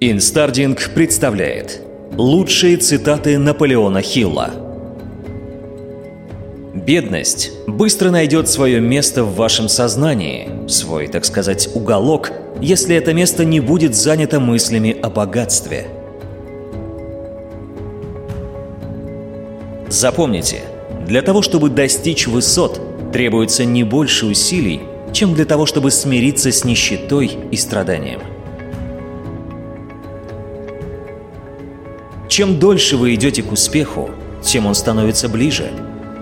Инстардинг представляет лучшие цитаты Наполеона Хилла. Бедность быстро найдет свое место в вашем сознании, свой, так сказать, уголок, если это место не будет занято мыслями о богатстве. Запомните, для того, чтобы достичь высот, требуется не больше усилий, чем для того, чтобы смириться с нищетой и страданием. Чем дольше вы идете к успеху, тем он становится ближе.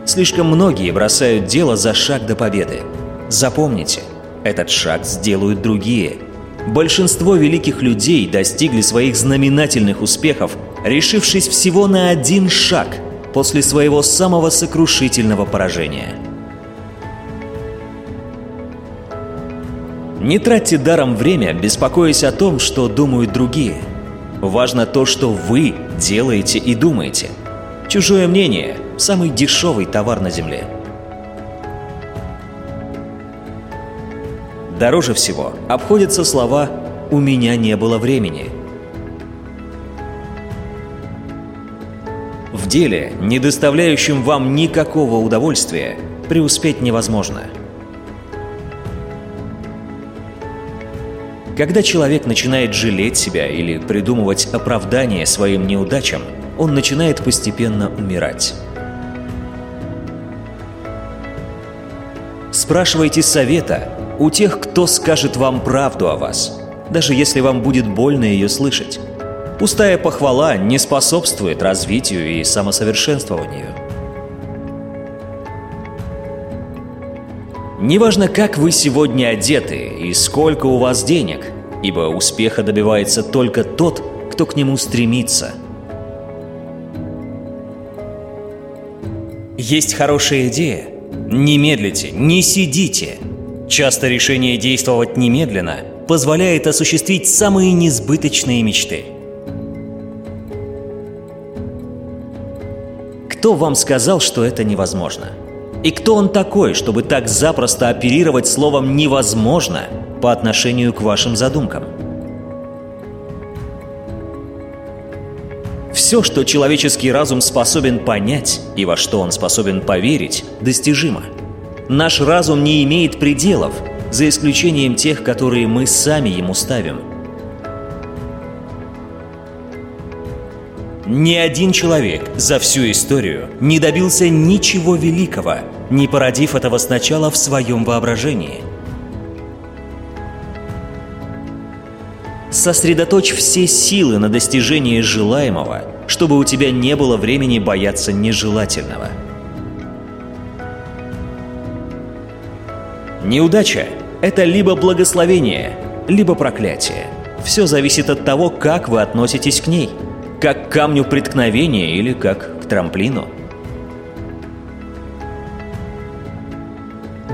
Слишком многие бросают дело за шаг до победы. Запомните, этот шаг сделают другие. Большинство великих людей достигли своих знаменательных успехов, решившись всего на один шаг после своего самого сокрушительного поражения. Не тратьте даром время, беспокоясь о том, что думают другие – Важно то, что вы делаете и думаете. Чужое мнение – самый дешевый товар на Земле. Дороже всего обходятся слова «у меня не было времени». В деле, не доставляющем вам никакого удовольствия, преуспеть невозможно – Когда человек начинает жалеть себя или придумывать оправдание своим неудачам, он начинает постепенно умирать. Спрашивайте совета у тех, кто скажет вам правду о вас, даже если вам будет больно ее слышать. Пустая похвала не способствует развитию и самосовершенствованию. Неважно, как вы сегодня одеты и сколько у вас денег, ибо успеха добивается только тот, кто к нему стремится. Есть хорошая идея? Не медлите, не сидите. Часто решение действовать немедленно позволяет осуществить самые несбыточные мечты. Кто вам сказал, что это невозможно? И кто он такой, чтобы так запросто оперировать словом «невозможно» по отношению к вашим задумкам? Все, что человеческий разум способен понять и во что он способен поверить, достижимо. Наш разум не имеет пределов, за исключением тех, которые мы сами ему ставим – Ни один человек за всю историю не добился ничего великого, не породив этого сначала в своем воображении. Сосредоточь все силы на достижении желаемого, чтобы у тебя не было времени бояться нежелательного. Неудача – это либо благословение, либо проклятие. Все зависит от того, как вы относитесь к ней – как к камню преткновения или как к трамплину.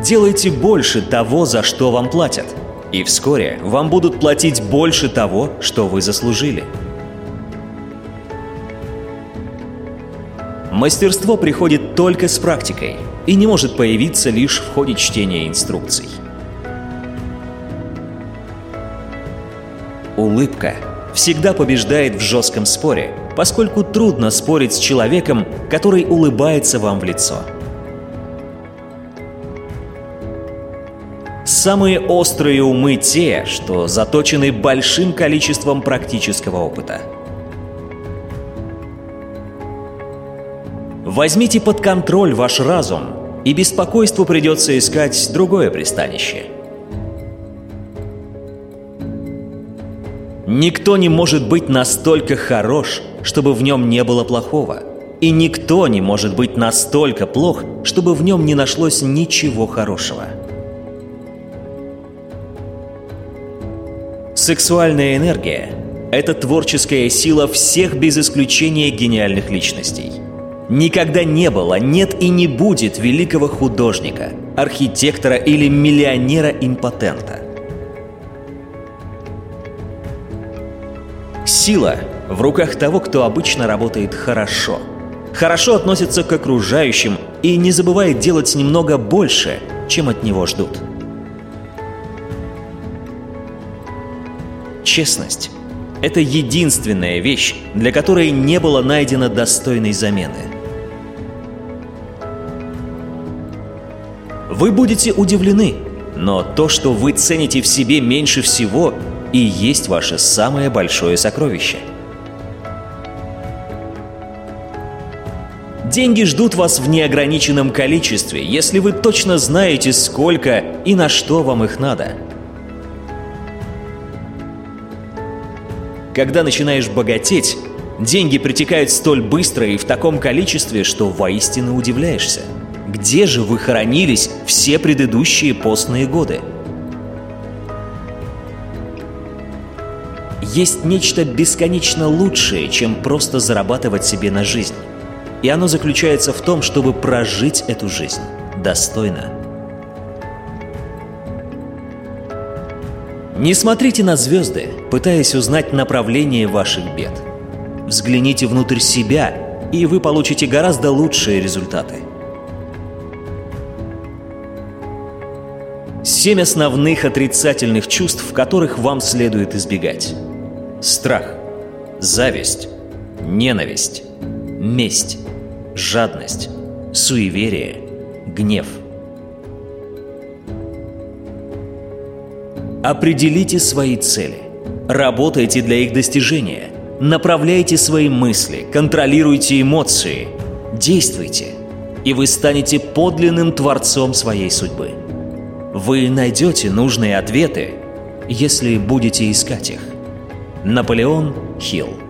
Делайте больше того, за что вам платят, и вскоре вам будут платить больше того, что вы заслужили. Мастерство приходит только с практикой и не может появиться лишь в ходе чтения инструкций. Улыбка всегда побеждает в жестком споре, поскольку трудно спорить с человеком, который улыбается вам в лицо. Самые острые умы те, что заточены большим количеством практического опыта. Возьмите под контроль ваш разум, и беспокойству придется искать другое пристанище – Никто не может быть настолько хорош, чтобы в нем не было плохого. И никто не может быть настолько плох, чтобы в нем не нашлось ничего хорошего. Сексуальная энергия – это творческая сила всех без исключения гениальных личностей. Никогда не было, нет и не будет великого художника, архитектора или миллионера-импотента – Сила в руках того, кто обычно работает хорошо. Хорошо относится к окружающим и не забывает делать немного больше, чем от него ждут. Честность – это единственная вещь, для которой не было найдено достойной замены. Вы будете удивлены, но то, что вы цените в себе меньше всего, и есть ваше самое большое сокровище. Деньги ждут вас в неограниченном количестве, если вы точно знаете, сколько и на что вам их надо – Когда начинаешь богатеть, деньги притекают столь быстро и в таком количестве, что воистину удивляешься. Где же вы хоронились все предыдущие постные годы? Есть нечто бесконечно лучшее, чем просто зарабатывать себе на жизнь. И оно заключается в том, чтобы прожить эту жизнь достойно. Не смотрите на звезды, пытаясь узнать направление ваших бед. Взгляните внутрь себя, и вы получите гораздо лучшие результаты. Семь основных отрицательных чувств, которых вам следует избегать. Страх, зависть, ненависть, месть, жадность, суеверие, гнев – Определите свои цели. Работайте для их достижения. Направляйте свои мысли, контролируйте эмоции. Действуйте, и вы станете подлинным творцом своей судьбы. Вы найдете нужные ответы, если будете искать их. Наполеон Хилл